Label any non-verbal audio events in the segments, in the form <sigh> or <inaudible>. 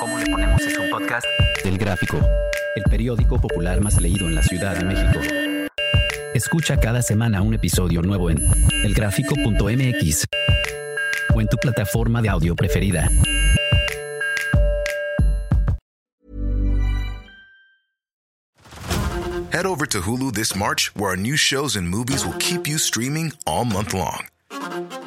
¿Cómo le ponemos es un podcast? Del Gráfico, el periódico popular más leído en la Ciudad de México. Escucha cada semana un episodio nuevo en elgráfico.mx o en tu plataforma de audio preferida. Head over to Hulu this March, where our new shows and movies will keep you streaming all month long.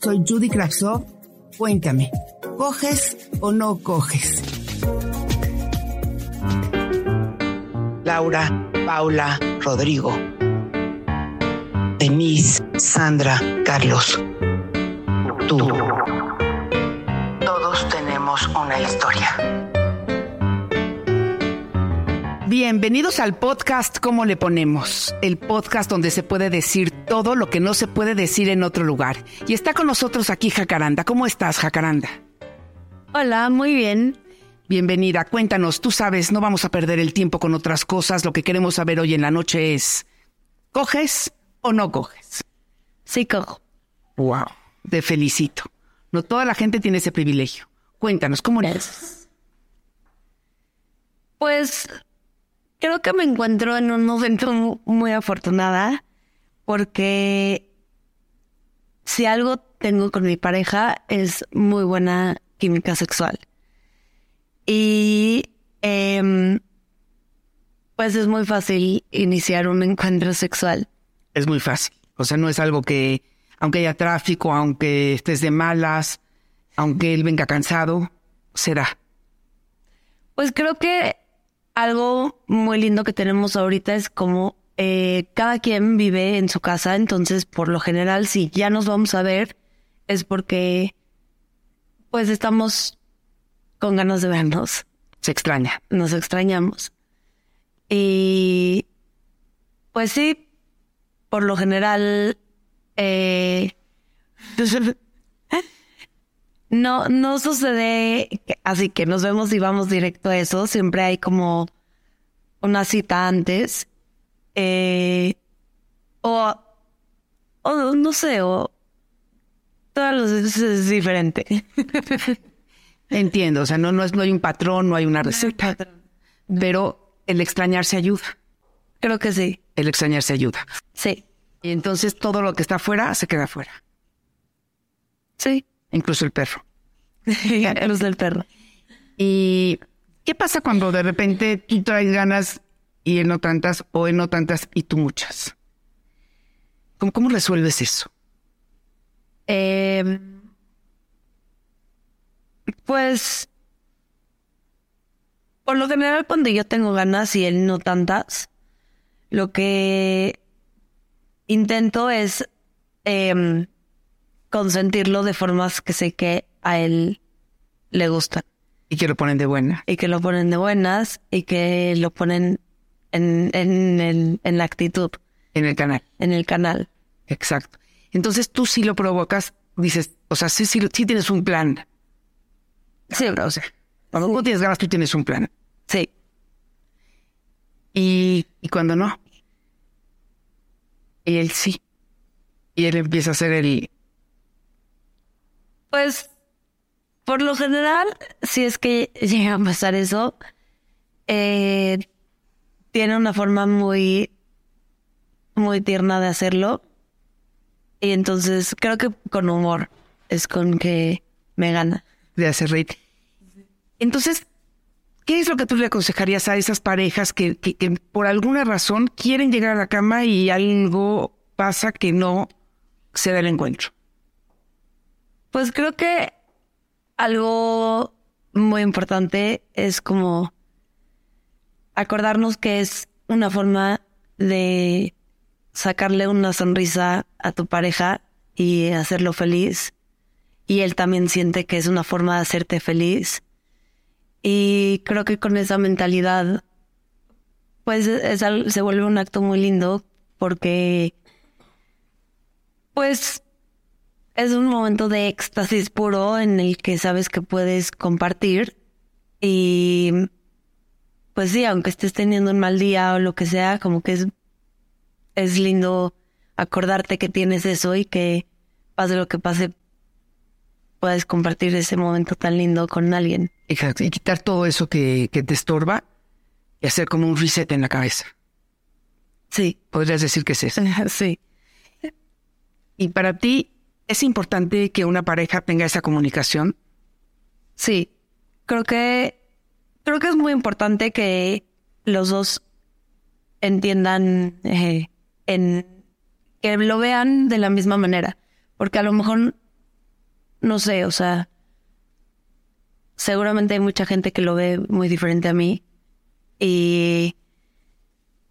Soy Judy Kravsov. Cuéntame, ¿coges o no coges? Laura, Paula, Rodrigo, Denise, Sandra, Carlos, tú. Todos tenemos una historia. Bienvenidos al podcast ¿Cómo le ponemos? El podcast donde se puede decir todo lo que no se puede decir en otro lugar. Y está con nosotros aquí Jacaranda. ¿Cómo estás, Jacaranda? Hola, muy bien. Bienvenida. Cuéntanos, tú sabes, no vamos a perder el tiempo con otras cosas. Lo que queremos saber hoy en la noche es, ¿coges o no coges? Sí, cojo. Wow, te felicito. No toda la gente tiene ese privilegio. Cuéntanos, ¿cómo eres? Pues creo que me encuentro en un momento mu- muy afortunada porque si algo tengo con mi pareja es muy buena química sexual. Y em, pues es muy fácil iniciar un encuentro sexual. Es muy fácil. O sea, no es algo que, aunque haya tráfico, aunque estés de malas, aunque él venga cansado, será. Pues creo que algo muy lindo que tenemos ahorita es como eh, cada quien vive en su casa, entonces por lo general si ya nos vamos a ver es porque pues estamos con ganas de vernos, Se extraña. nos extrañamos. Y pues sí, por lo general eh, <laughs> No, no sucede así que nos vemos y vamos directo a eso. Siempre hay como una cita antes. Eh, o, o no sé, o todas las veces es diferente. <laughs> Entiendo. O sea, no, no, es, no hay un patrón, no hay una receta. Pero el extrañarse ayuda. Creo que sí. El extrañarse ayuda. Sí. Y entonces todo lo que está afuera se queda afuera. Sí. Incluso el perro. <laughs> Del perro. ¿Y qué pasa cuando de repente tú traes ganas y él no tantas, o él no tantas y tú muchas? ¿Cómo, cómo resuelves eso? Eh, pues, por lo general, cuando yo tengo ganas y él no tantas, lo que intento es em, consentirlo de formas que sé que a él le gustan Y que lo ponen de buena. y que lo ponen de buenas y que lo ponen en, en, el- en la actitud, En el canal. en el canal. Exacto. Entonces tú sí lo provocas, dices, o sea, sí, sí, sí tienes un plan. Sí, O sea, cuando tú tienes ganas, tú tienes un plan. sí. Y, y cuando no. Y él sí. Y él empieza a hacer el... Pues, por lo general, si es que llega a pasar eso, eh, tiene una forma muy, muy tierna de hacerlo. Y entonces creo que con humor es con que me gana. de hacer reír. Entonces, ¿qué es lo que tú le aconsejarías a esas parejas que, que- que por alguna razón quieren llegar a la cama y algo pasa que no se da el encuentro? Pues creo que algo muy importante es como acordarnos que es una forma de sacarle una sonrisa a tu pareja y hacerlo feliz y él también siente que es una forma de hacerte feliz. Y creo que con esa mentalidad, pues se vuelve un acto muy lindo porque, pues, es un momento de éxtasis puro en el que sabes que puedes compartir y, pues sí, aunque estés teniendo un mal día o lo que sea, como que es, es lindo acordarte que tienes eso y que pase lo que pase, puedes compartir ese momento tan lindo con alguien. Exacto, y quitar todo eso que, que te estorba y hacer como un reset en la cabeza. Sí. Podrías decir que es eso. <laughs> Sí. Y para ti, ¿es importante que una pareja tenga esa comunicación? Sí. Creo que, creo que es muy importante que los dos entiendan eh, en que lo vean de la misma manera. Porque a lo mejor, no sé, o sea, seguramente hay mucha gente que lo ve muy diferente a mí. Y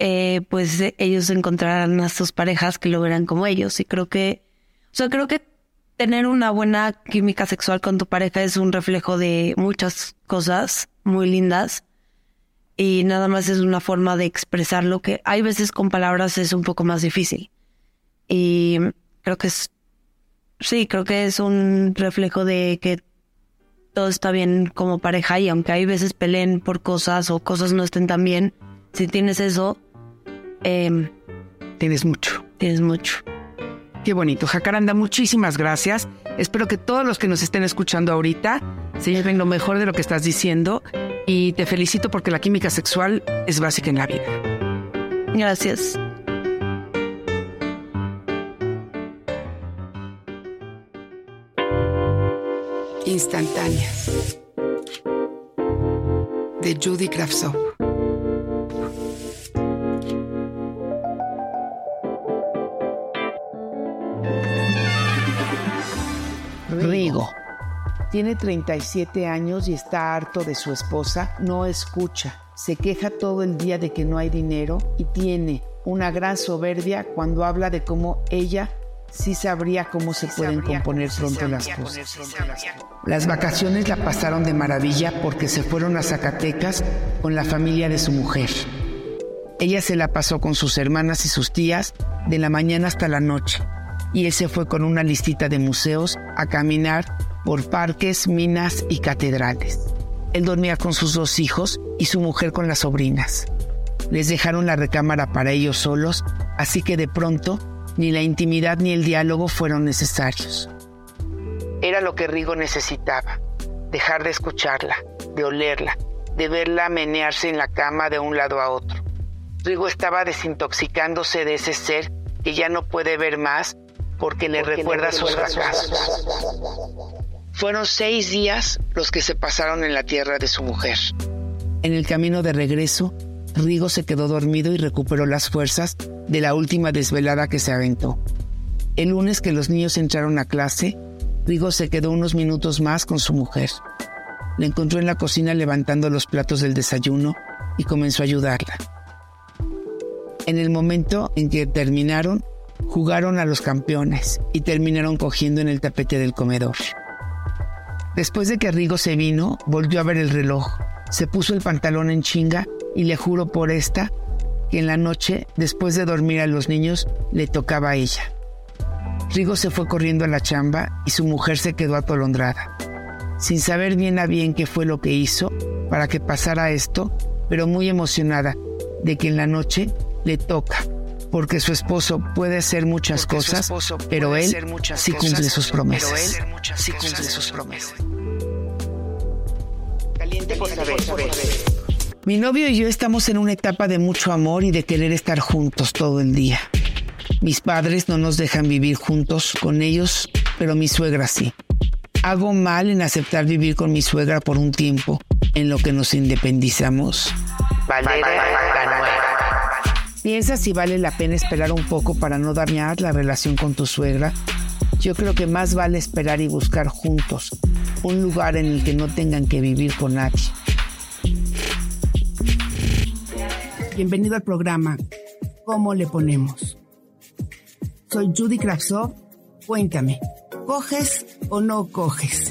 eh, pues ellos encontrarán a sus parejas que lo verán como ellos. Y creo que, o sea, creo que tener una buena química sexual con tu pareja es un reflejo de muchas cosas muy lindas. Y nada más es una forma de expresarlo que hay veces con palabras es un poco más difícil. Y creo que es sí, creo que es un reflejo de que todo está bien como pareja y aunque hay veces peleen por cosas o cosas no estén tan bien, si tienes eso, eh, tienes mucho. Tienes mucho. Qué bonito. Jacaranda, muchísimas gracias. Espero que todos los que nos estén escuchando ahorita se lleven lo mejor de lo que estás diciendo y te felicito porque la química sexual es básica en la vida. Gracias. instantáneas de Judy Kravtsov. Tiene 37 años y está harto de su esposa, no escucha, se queja todo el día de que no hay dinero y tiene una gran soberbia cuando habla de cómo ella sí sabría cómo se pueden componer pronto las cosas. Las vacaciones la pasaron de maravilla porque se fueron a Zacatecas con la familia de su mujer. Ella se la pasó con sus hermanas y sus tías de la mañana hasta la noche y él se fue con una listita de museos a caminar por parques, minas y catedrales. Él dormía con sus dos hijos y su mujer con las sobrinas. Les dejaron la recámara para ellos solos, así que de pronto ni la intimidad ni el diálogo fueron necesarios. Era lo que Rigo necesitaba, dejar de escucharla, de olerla, de verla menearse en la cama de un lado a otro. Rigo estaba desintoxicándose de ese ser que ya no puede ver más porque le recuerda sus fracasos. Fueron seis días los que se pasaron en la tierra de su mujer. En el camino de regreso, Rigo se quedó dormido y recuperó las fuerzas de la última desvelada que se aventó. El lunes que los niños entraron a clase, Rigo se quedó unos minutos más con su mujer. La encontró en la cocina levantando los platos del desayuno y comenzó a ayudarla. En el momento en que terminaron, jugaron a los campeones y terminaron cogiendo en el tapete del comedor. Después de que Rigo se vino, volvió a ver el reloj, se puso el pantalón en chinga y le juro por esta que en la noche, después de dormir a los niños, le tocaba a ella. Rigo se fue corriendo a la chamba y su mujer se quedó atolondrada, sin saber bien a bien qué fue lo que hizo para que pasara esto, pero muy emocionada de que en la noche le toca, porque su esposo puede hacer muchas cosas, pero él sí cumple sus promesas. sí cumple sus promesas. Caliente por saber. Mi novio y yo estamos en una etapa de mucho amor y de querer estar juntos todo el día. Mis padres no nos dejan vivir juntos con ellos, pero mi suegra sí. Hago mal en aceptar vivir con mi suegra por un tiempo en lo que nos independizamos. ¿Piensas si vale la pena esperar un poco para no dañar la relación con tu suegra? Yo creo que más vale esperar y buscar juntos un lugar en el que no tengan que vivir con nadie. Bienvenido al programa ¿Cómo le ponemos? Soy Judy Kravtsov. Cuéntame, ¿coges o no coges.